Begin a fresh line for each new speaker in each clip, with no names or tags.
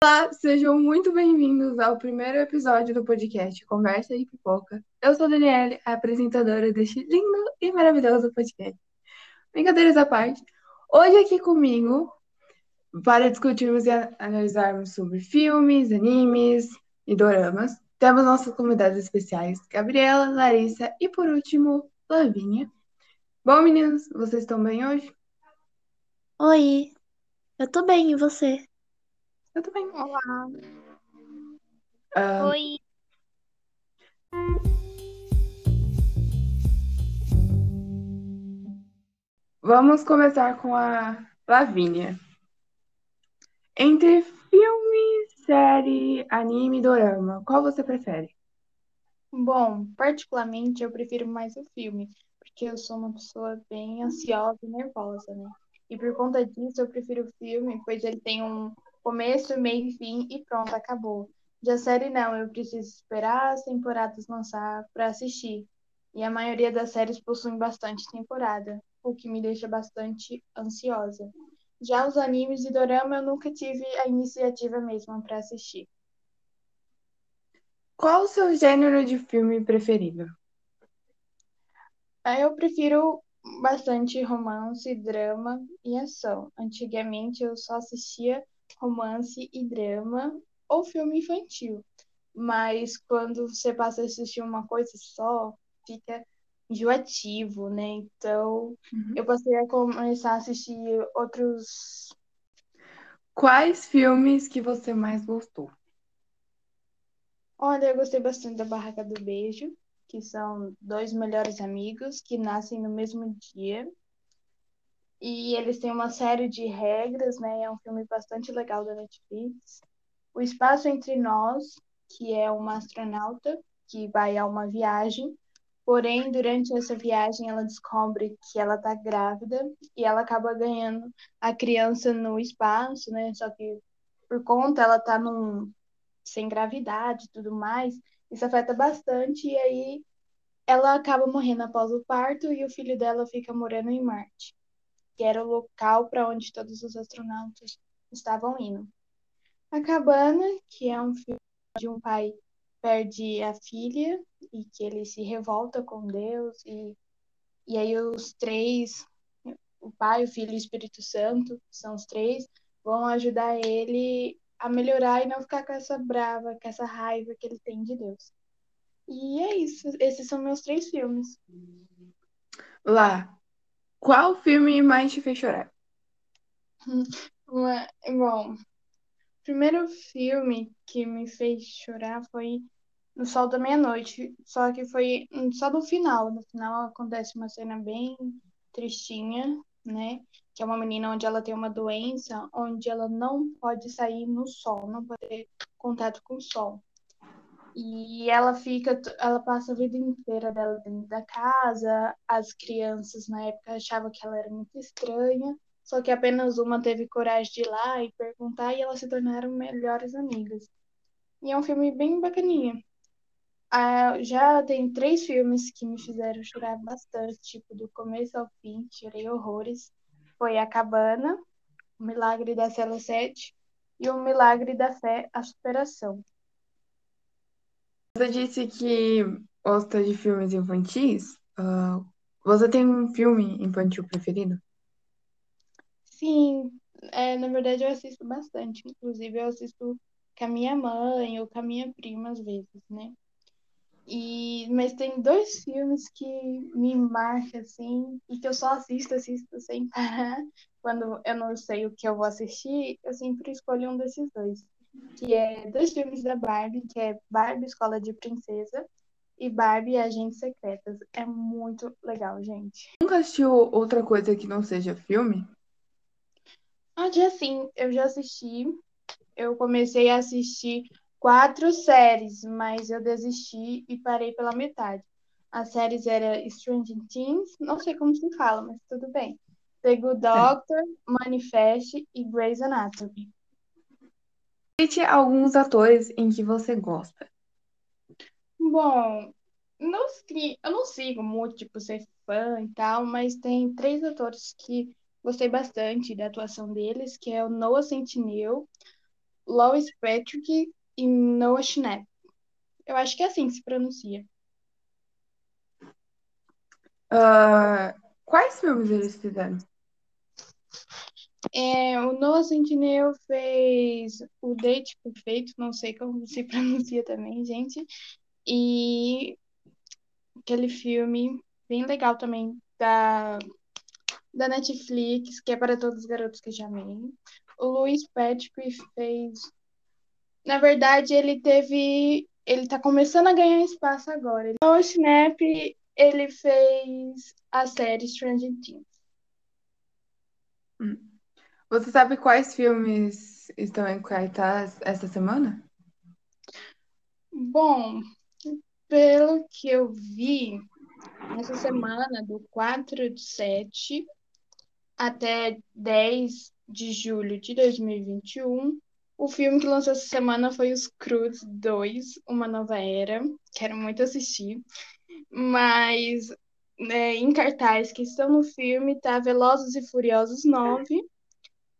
Olá, sejam muito bem-vindos ao primeiro episódio do podcast Conversa de Pipoca. Eu sou a Daniele, a apresentadora deste lindo e maravilhoso podcast. Brincadeiras à parte, hoje aqui comigo, para discutirmos e analisarmos sobre filmes, animes e doramas, temos nossos convidados especiais, Gabriela, Larissa e, por último, Lavínia. Bom, meninos, vocês estão bem hoje?
Oi, eu tô bem, e você?
Eu tô bem.
Olá.
Ah,
Oi.
Vamos começar com a Lavínia. Entre filme, série, anime e dorama, qual você prefere?
Bom, particularmente eu prefiro mais o filme, porque eu sou uma pessoa bem ansiosa e nervosa, né? E por conta disso eu prefiro o filme, pois ele tem um começo, meio e fim e pronto, acabou. Já série não, eu preciso esperar as temporadas lançar para assistir. E a maioria das séries possuem bastante temporada, o que me deixa bastante ansiosa. Já os animes e dorama eu nunca tive a iniciativa mesmo para assistir.
Qual o seu gênero de filme preferido?
Aí Eu prefiro bastante romance, drama e ação. Antigamente eu só assistia romance e drama ou filme infantil. Mas quando você passa a assistir uma coisa só, fica enjoativo, né? Então
Uhum.
eu passei a começar a assistir outros.
Quais filmes que você mais gostou?
Olha, eu gostei bastante da Barraca do Beijo, que são dois melhores amigos que nascem no mesmo dia. E eles têm uma série de regras, né? É um filme bastante legal da Netflix. O Espaço Entre Nós, que é uma astronauta que vai a uma viagem, porém, durante essa viagem, ela descobre que ela tá grávida e ela acaba ganhando a criança no espaço, né? Só que por conta ela tá num sem gravidade e tudo mais, isso afeta bastante e aí ela acaba morrendo após o parto e o filho dela fica morando em Marte que era o local para onde todos os astronautas estavam indo. A Cabana, que é um filme de um pai perde a filha e que ele se revolta com Deus e, e aí os três, o pai, o filho e o Espírito Santo, são os três, vão ajudar ele a melhorar e não ficar com essa brava, com essa raiva que ele tem de Deus. E é isso, esses são meus três filmes.
Lá, qual filme mais te fez chorar?
Uma- Bom, o primeiro filme que me fez chorar foi No Sol da Meia-Noite, só que foi só no final. No final acontece uma cena bem tristinha, né? Que é uma menina onde ela tem uma doença, onde ela não pode sair no sol, não pode ter contato com o sol. E ela fica, ela passa a vida inteira dela dentro da casa. As crianças na época achavam que ela era muito estranha, só que apenas uma teve coragem de ir lá e perguntar e elas se tornaram melhores amigas. E é um filme bem bacaninha. Ah, já tem três filmes que me fizeram chorar bastante, tipo, do começo ao fim, chorei horrores. Foi A Cabana, O Milagre da Cela 7 e O Milagre da Fé, A Superação.
Você disse que gosta de filmes infantis. Ah, você tem um filme infantil preferido?
Sim, é, na verdade eu assisto bastante. Inclusive, eu assisto com a minha mãe ou com a minha prima às vezes, né? E, mas tem dois filmes que me marcam, assim, e que eu só assisto, assisto sem parar. Quando eu não sei o que eu vou assistir, eu sempre escolho um desses dois. Que é dois filmes da Barbie, que é Barbie Escola de Princesa e Barbie Agentes Secretas. É muito legal, gente.
Nunca assistiu outra coisa que não seja filme?
Ah, já sim, eu já assisti. Eu comecei a assistir quatro séries, mas eu desisti e parei pela metade. As séries eram Stranger Things, não sei como se fala, mas tudo bem. The Good Doctor, Manifest e Grey's Anatomy.
Cite alguns atores em que você gosta.
Bom, não, eu não sigo muito, tipo, ser fã e tal, mas tem três atores que gostei bastante da atuação deles, que é o Noah Centineo, Lois Patrick e Noah Schnapp. Eu acho que é assim que se pronuncia.
Ah, quais filmes eles fizeram?
É, o Noah Centineo fez o Date Perfeito, não sei como se pronuncia também, gente. E aquele filme bem legal também da, da Netflix, que é para todos os garotos que já amei. O Luiz Patrick fez. Na verdade, ele teve. Ele tá começando a ganhar espaço agora. O Snap, ele fez a série Stranger Things.
Você sabe quais filmes estão em cartaz essa semana?
Bom, pelo que eu vi, essa semana, do 4 de 7 até 10 de julho de 2021, o filme que lançou essa semana foi Os Croods 2, Uma Nova Era. Quero muito assistir. Mas né, em cartaz que estão no filme tá Velozes e Furiosos 9.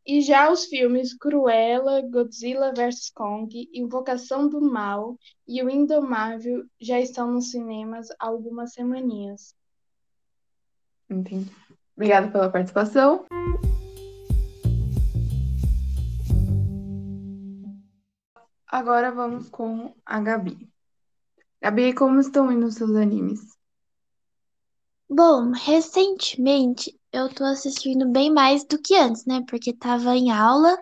E já os filmes Cruella, Godzilla vs Kong, Invocação do Mal e O Indomável já estão nos cinemas há algumas semaninhas.
Entendi. Obrigada pela participação. Agora vamos com a Gabi. Gabi, como estão indo os seus animes?
Bom, recentemente eu tô assistindo bem mais do que antes, né? Porque tava em aula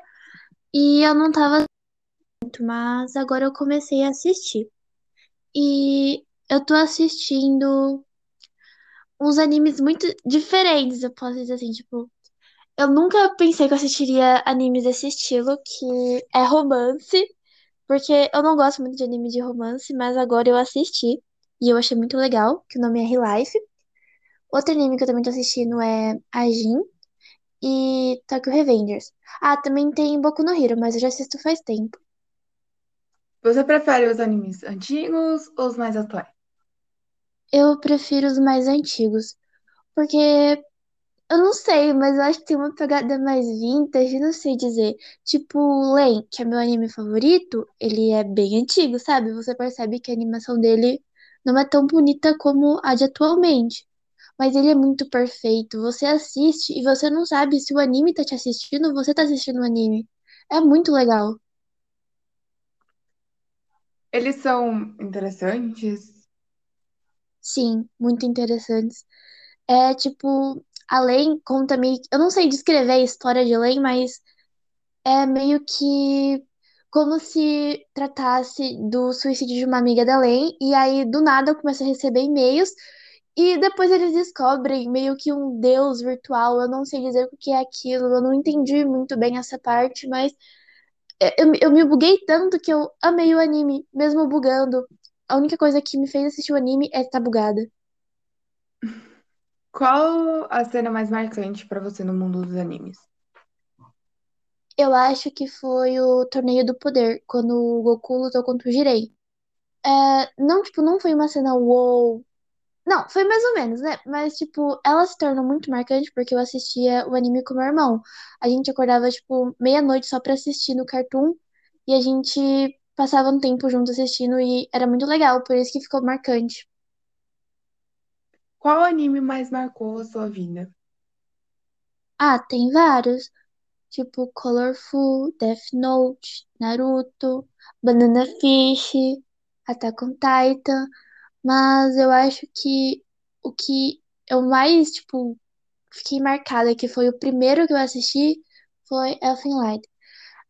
e eu não tava muito, mas agora eu comecei a assistir. E eu tô assistindo uns animes muito diferentes, eu posso dizer assim, tipo, eu nunca pensei que eu assistiria animes desse estilo, que é romance, porque eu não gosto muito de anime de romance, mas agora eu assisti e eu achei muito legal, que o nome é Relife. Outro anime que eu também tô assistindo é Ajin e Tokyo Revengers. Ah, também tem Boku no Hero, mas eu já assisto faz tempo.
Você prefere os animes antigos ou os mais atuais?
Eu prefiro os mais antigos, porque eu não sei, mas eu acho que tem uma pegada mais vintage, não sei dizer. Tipo, Len, que é meu anime favorito, ele é bem antigo, sabe? Você percebe que a animação dele não é tão bonita como a de atualmente. Mas ele é muito perfeito. Você assiste e você não sabe se o anime tá te assistindo ou você tá assistindo o anime. É muito legal.
Eles são interessantes?
Sim, muito interessantes. É tipo, a Len conta meio. Eu não sei descrever a história de Len, mas é meio que como se tratasse do suicídio de uma amiga da Len, e aí do nada começa a receber e-mails, e depois eles descobrem meio que um deus virtual. Eu não sei dizer o que é aquilo, eu não entendi muito bem essa parte, mas é, eu, eu me buguei tanto que eu amei o anime, mesmo bugando. A única coisa que me fez assistir o anime é estar bugada.
Qual a cena mais marcante pra você no mundo dos animes?
Eu acho que foi o Torneio do Poder, quando o Goku lutou contra o Jirei. É, não, tipo, não foi uma cena wow. Não, foi mais ou menos, né? Mas, tipo, ela se tornou muito marcante porque eu assistia o anime com meu irmão. A gente acordava, tipo, meia-noite só pra assistir no Cartoon e a gente passava um tempo junto assistindo e era muito legal, por isso que ficou marcante.
Qual anime mais marcou a sua vida?
Ah, tem vários. Tipo, Colorful, Death Note, Naruto, Banana Fish, Attack on Titan. Mas eu acho que o que eu mais, tipo, fiquei marcada, que foi o primeiro que eu assisti, foi Elfen Lied.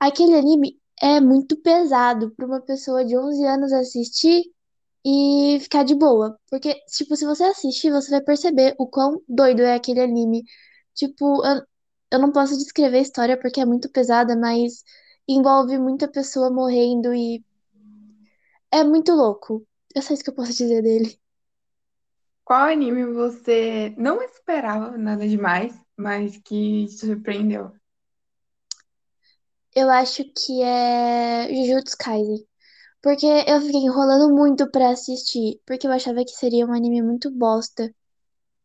Aquele anime é muito pesado para uma pessoa de 11 anos assistir e ficar de boa. Porque, tipo, se você assistir, você vai perceber o quão doido é aquele anime. Tipo, eu, eu não posso descrever a história porque é muito pesada, mas envolve muita pessoa morrendo e é muito louco. É só isso que eu posso dizer dele.
Qual anime você não esperava nada demais, mas que te surpreendeu?
Eu acho que é Jujutsu Kaisen. Porque eu fiquei enrolando muito pra assistir, porque eu achava que seria um anime muito bosta.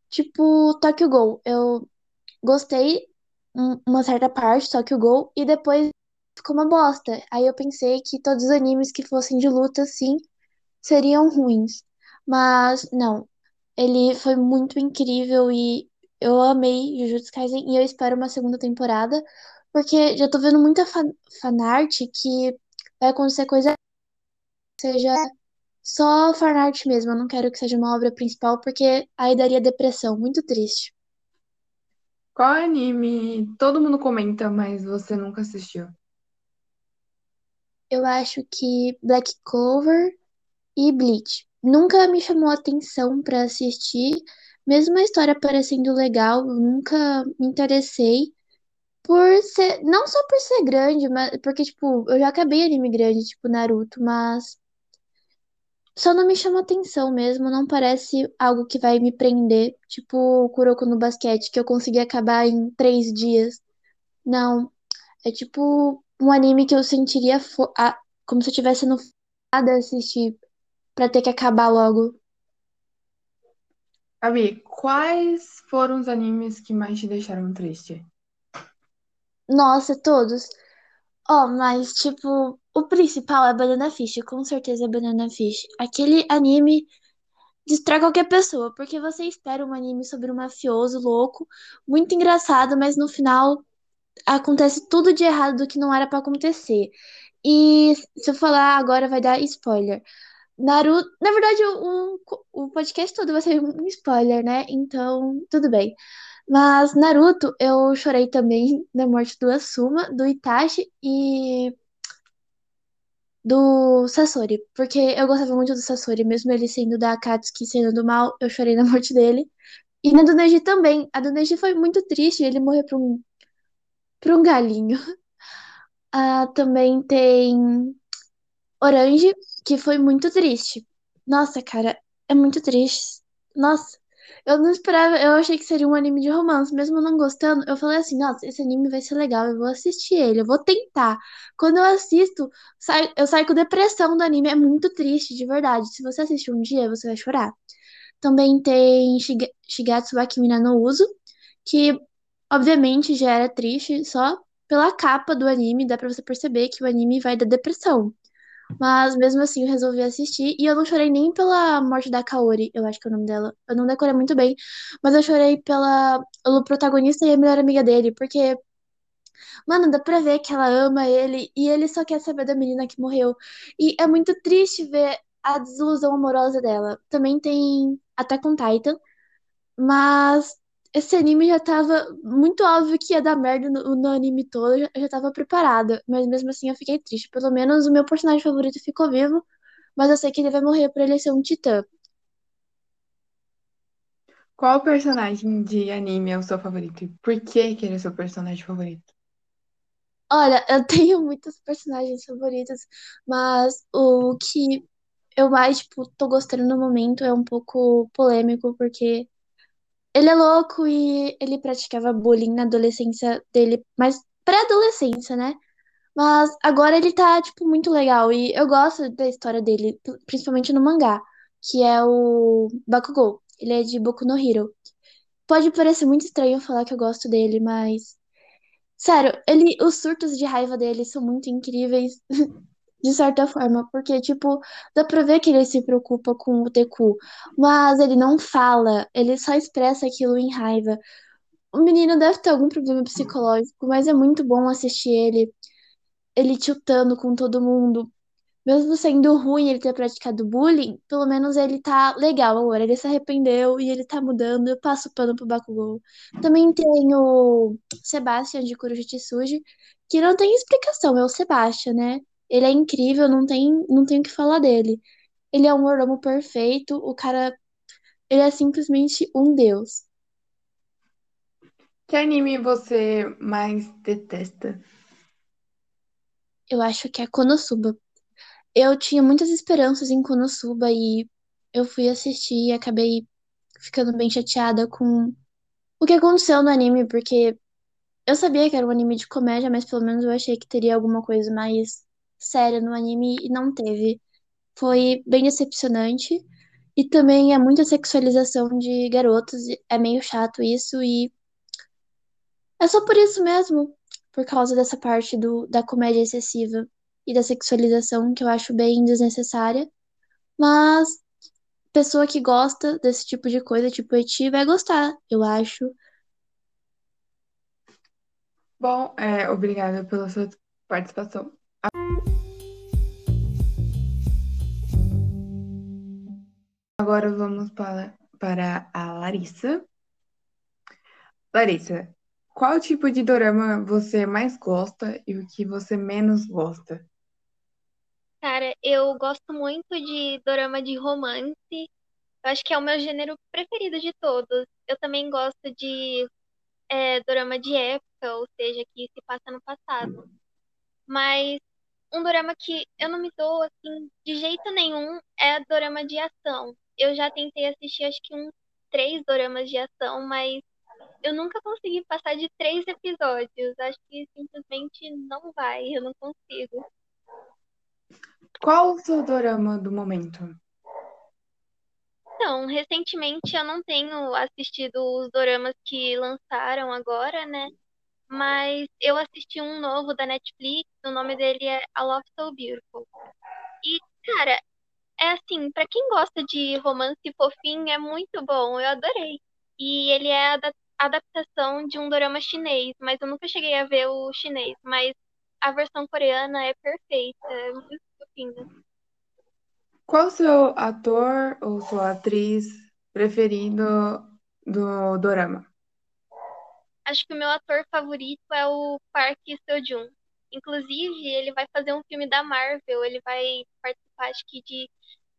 Tipo, Tokyo Ghoul. Eu gostei um- uma certa parte, Tokyo Ghoul, e depois ficou uma bosta. Aí eu pensei que todos os animes que fossem de luta, assim, seriam ruins. Mas não, ele foi muito incrível e eu amei Jujutsu Kaisen e eu espero uma segunda temporada, porque já tô vendo muita fan fanart que vai acontecer coisa seja só fanart mesmo. Eu não quero que seja uma obra principal, porque aí daria depressão, muito triste.
Qual anime todo mundo comenta, mas você nunca assistiu?
Eu acho que Black Clover e Bleach. Nunca me chamou a atenção pra assistir, mesmo a história parecendo legal, nunca me interessei por ser, não só por ser grande, mas porque tipo, eu já acabei anime grande, tipo Naruto, mas só não me chama atenção mesmo, não parece algo que vai me prender, tipo o Kuroko no basquete, que eu consegui acabar em três dias. Não, é tipo um anime que eu sentiria a- como se eu tivesse no a assistir pra ter que acabar logo.
Gabi, quais foram os animes que mais te deixaram triste?
Nossa, todos. Ó, mas tipo, o principal é Banana Fish, com certeza é Banana Fish. Aquele anime distrai qualquer pessoa, porque você espera um anime sobre um mafioso louco, muito engraçado, mas no final acontece tudo de errado do que não era pra acontecer. E se eu falar agora vai dar spoiler. Naruto, na verdade, o, o, o podcast todo vai ser um spoiler, né? Então, tudo bem. Mas Naruto, eu chorei também na morte do Asuma, do Itachi e do Sasori, porque eu gostava muito do Sasori, mesmo ele sendo da Akatsuki, sendo do mal, eu chorei na morte dele. E na do Neji também. A do Neji foi muito triste, ele morreu pra um, pra um galinho. Ah, também tem Orange, que foi muito triste. Nossa, cara, é muito triste. Nossa, eu não esperava, eu achei que seria um anime de romance, mesmo não gostando. Eu falei assim, nossa, esse anime vai ser legal, eu vou assistir ele, eu vou tentar. Quando eu assisto, sai- eu saio com depressão do anime, é muito triste, de verdade. Se você assistir um dia, você vai chorar. Também tem Shiga- Shigatsu wa Kimi no Uso, que obviamente já era triste, só pela capa do anime dá pra você perceber que o anime vai dar depressão. Mas mesmo assim eu resolvi assistir e eu não chorei nem pela morte da Kaori, eu acho que é o nome dela. Eu não decorei muito bem, mas eu chorei pela, pelo protagonista e a melhor amiga dele, porque, mano, dá pra ver que ela ama ele e ele só quer saber da menina que morreu. E é muito triste ver a desilusão amorosa dela. Também tem Attack on Titan, mas esse anime já tava muito óbvio que ia dar merda no, no anime todo, eu já, eu já tava preparada, mas mesmo assim eu fiquei triste. Pelo menos o meu personagem favorito ficou vivo, mas eu sei que ele vai morrer por ele ser um titã.
Qual personagem de anime é o seu favorito? E por que que ele é seu personagem favorito?
Olha, eu tenho muitos personagens favoritos, mas o que eu mais, tipo, tô gostando no momento é um pouco polêmico, porque ele é louco e ele praticava bullying na adolescência dele, mas pré-adolescência, né? Mas agora ele tá, tipo, muito legal. E eu gosto da história dele, principalmente no mangá, que é o Bakugou. Ele é de Boku no Hero. Pode parecer muito estranho falar que eu gosto dele, mas. Sério, ele, os surtos de raiva dele são muito incríveis, de certa forma, porque, tipo, dá pra ver que ele se preocupa com o Deku, mas ele não fala, ele só expressa aquilo em raiva. O menino deve ter algum problema psicológico, mas é muito bom assistir ele, ele tiltando com todo mundo. Mesmo sendo ruim ele ter praticado bullying, pelo menos ele tá legal agora. Ele se arrependeu e ele tá mudando. Eu passo pano pro Bakugou. Também tem o Sebastian de Kuroshi Tsuji, que não tem explicação, é o Sebastian, né? Ele é incrível, não tem, não tem o que falar dele. Ele é um mordomo perfeito, o cara, ele é simplesmente um deus.
Que anime você mais detesta?
Eu acho que é Konosuba. Eu tinha muitas esperanças em Konosuba e eu fui assistir e acabei ficando bem chateada com o que aconteceu no anime, porque eu sabia que era um anime de comédia, mas pelo menos eu achei que teria alguma coisa mais séria no anime e não teve. foi bem decepcionante. E também é muita sexualização de garotos, é meio chato isso, e é só por isso mesmo, por causa dessa parte do, da comédia excessiva e da sexualização que eu acho bem desnecessária. Mas pessoa que gosta desse tipo de coisa, tipo Eti, vai gostar, eu acho.
Bom, é, obrigada pela sua participação. Agora vamos para, para a Larissa. Larissa, qual tipo de dorama você mais gosta e o que você menos gosta?
Cara, eu gosto muito de dorama de romance. Eu acho que é o meu gênero preferido de todos. Eu também gosto de é, dorama de época, ou seja, que se passa no passado. Mas um dorama que eu não me dou assim de jeito nenhum é dorama de ação. Eu já tentei assistir acho que uns três doramas de ação, mas eu nunca consegui passar de três episódios. Acho que simplesmente não vai, eu não consigo.
Qual o seu dorama do momento?
Então, recentemente eu não tenho assistido os doramas que lançaram agora, né? Mas eu assisti um novo da Netflix, o nome dele é A Love So Beautiful. E, cara, é assim, pra quem gosta de romance fofinho, é muito bom, eu adorei. E ele é a adaptação de um dorama chinês, mas eu nunca cheguei a ver o chinês, mas a versão coreana é perfeita, é muito fofinha.
Qual o seu ator ou sua atriz preferido do dorama?
Acho que o meu ator favorito é o Park Seo-joon. Inclusive, ele vai fazer um filme da Marvel, ele vai participar, acho que, de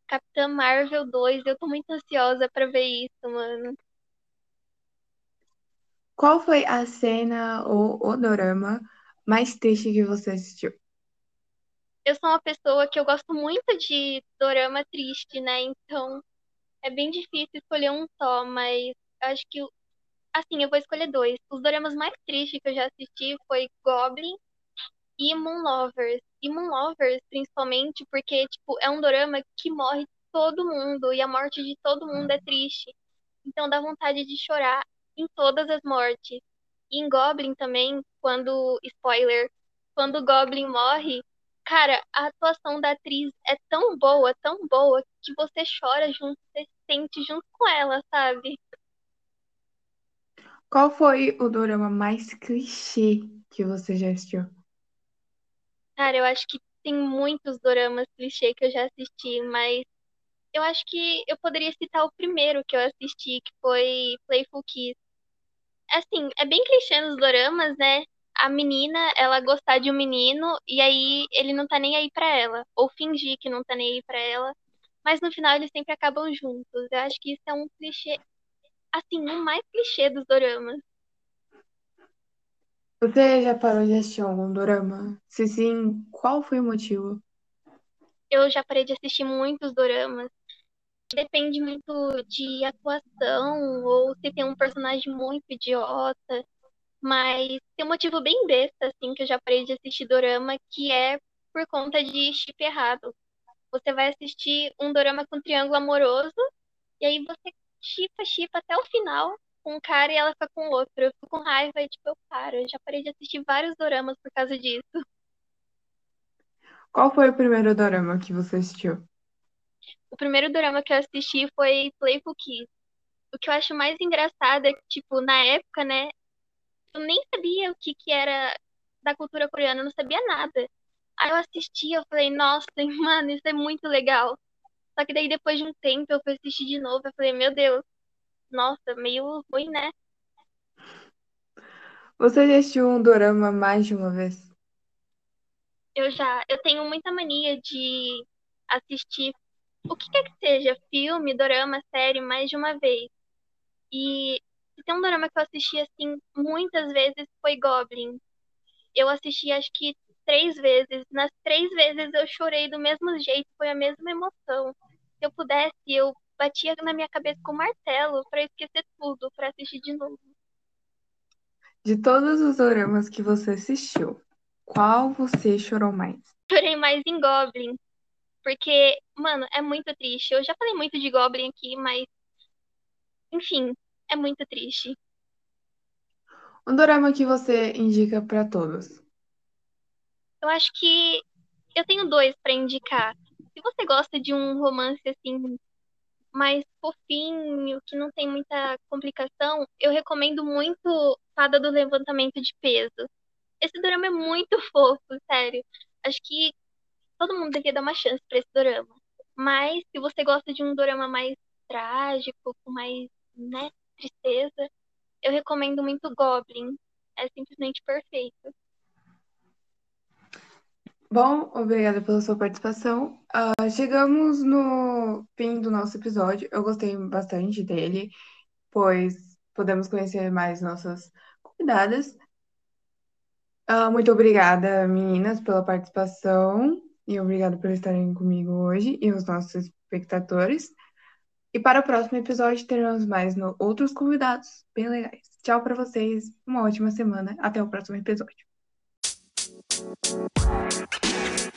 Capitã Marvel 2. Eu tô muito ansiosa pra ver isso, mano.
Qual foi a cena ou o dorama mais triste que você assistiu?
Eu sou uma pessoa que eu gosto muito de dorama triste, né? Então é bem difícil escolher um só, mas acho que assim, eu vou escolher dois. Os doramas mais tristes que eu já assisti foi Goblin e Moon Lovers. E Moon Lovers, principalmente, porque, tipo, é um dorama que morre todo mundo e a morte de todo mundo é triste. Então dá vontade de chorar em todas as mortes. E em Goblin também, quando, spoiler, quando o Goblin morre, cara, a atuação da atriz é tão boa, tão boa, que você chora junto, você se sente junto com ela, sabe?
Qual foi o dorama mais clichê que você já assistiu?
Cara, eu acho que tem muitos doramas clichê que eu já assisti, mas eu acho que eu poderia citar o primeiro que eu assisti, que foi Playful Kiss. Assim, é bem clichê nos doramas, né? A menina, ela gostar de um menino e aí ele não tá nem aí pra ela, ou fingir que não tá nem aí pra ela, mas no final eles sempre acabam juntos. Eu acho que isso é um clichê, assim, o mais clichê dos doramas.
Você já parou de assistir algum dorama? Se sim, qual foi o motivo?
Eu já parei de assistir muitos doramas depende muito de atuação ou se tem um personagem muito idiota. Mas tem um motivo bem besta, assim, que eu já parei de assistir dorama, que é por conta de chip errado. Você vai assistir um dorama com triângulo amoroso, e aí você chipa, chipa até o final com um cara e ela fica com o outro. Eu fico com raiva e, tipo, eu paro. Eu já parei de assistir vários doramas por causa disso.
Qual foi o primeiro dorama que você assistiu?
O primeiro drama que eu assisti foi Playful Kiss. O que eu acho mais engraçado é que, tipo, na época, né, eu nem sabia o que que era da cultura coreana, eu não sabia nada. Aí eu assisti, eu falei, nossa, mano, isso é muito legal. Só que daí depois de um tempo eu fui assistir de novo, eu falei, meu Deus, nossa, meio ruim, né?
Você já assistiu um dorama mais de uma vez?
Eu já, eu tenho muita mania de assistir o que quer que seja, filme, dorama, série, mais de uma vez. E tem um dorama que eu assisti assim muitas vezes foi Goblin. Eu assisti acho que três vezes. Nas três vezes eu chorei do mesmo jeito, foi a mesma emoção. Se eu pudesse, eu batia na minha cabeça com martelo para esquecer tudo, para assistir de novo.
De todos os doramas que você assistiu, qual você chorou mais?
Chorei mais em Goblin, Porque, mano, é muito triste. Eu já falei muito de Goblin aqui, mas. Enfim, é muito triste.
Um dorama que você indica pra todos.
Eu acho que eu tenho dois pra indicar. Se você gosta de um romance assim mais fofinho, que não tem muita complicação, eu recomendo muito Fada do Levantamento de Peso. Esse dorama é muito fofo, sério. Acho que todo mundo devia dar uma chance pra esse dorama. Mas se você gosta de um dorama mais trágico, com mais, né, tristeza, eu recomendo muito Goblin. É simplesmente perfeito.
Bom, obrigada pela sua participação. Uh, chegamos no fim do nosso episódio. Eu gostei bastante dele, pois podemos conhecer mais nossas convidadas. Uh, muito obrigada, meninas, pela participação e obrigada por estarem comigo hoje e os nossos espectadores. E para o próximo episódio teremos mais outros convidados bem legais. Tchau para vocês, uma ótima semana. Até o próximo episódio. Thank you.